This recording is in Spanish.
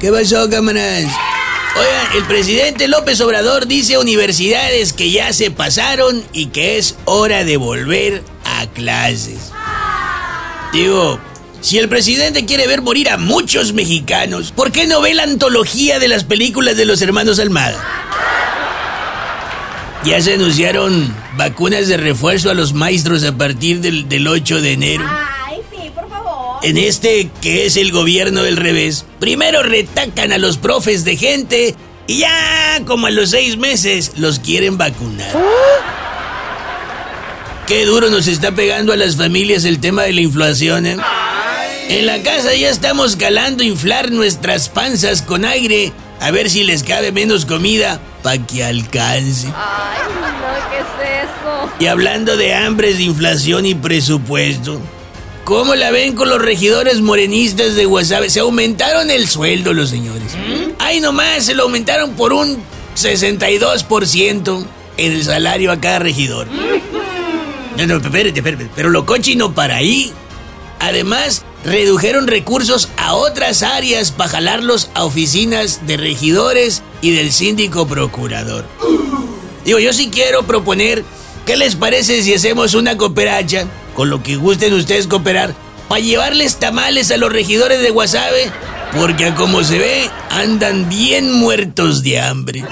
¿Qué pasó, camaradas? Oigan, el presidente López Obrador dice a universidades que ya se pasaron y que es hora de volver a clases. Digo, si el presidente quiere ver morir a muchos mexicanos, ¿por qué no ve la antología de las películas de los hermanos Almada? Ya se anunciaron vacunas de refuerzo a los maestros a partir del, del 8 de enero. En este, que es el gobierno del revés, primero retacan a los profes de gente y ya como a los seis meses los quieren vacunar. Qué duro nos está pegando a las familias el tema de la inflación, ¿eh? En la casa ya estamos calando inflar nuestras panzas con aire a ver si les cabe menos comida para que alcance. Ay, no, ¿qué es eso? Y hablando de hambres, de inflación y presupuesto, ¿cómo la ven con los regidores morenistas de Guasave? Se aumentaron el sueldo los señores. Ay, nomás se lo aumentaron por un 62% en el salario a cada regidor. No, no, espérate, espérate, pero lo cochino para ahí. Además, redujeron recursos a otras áreas para jalarlos a oficinas de regidores y del síndico procurador. Digo, yo sí quiero proponer, ¿qué les parece si hacemos una cooperacha, con lo que gusten ustedes cooperar, para llevarles tamales a los regidores de Guasave? Porque como se ve, andan bien muertos de hambre.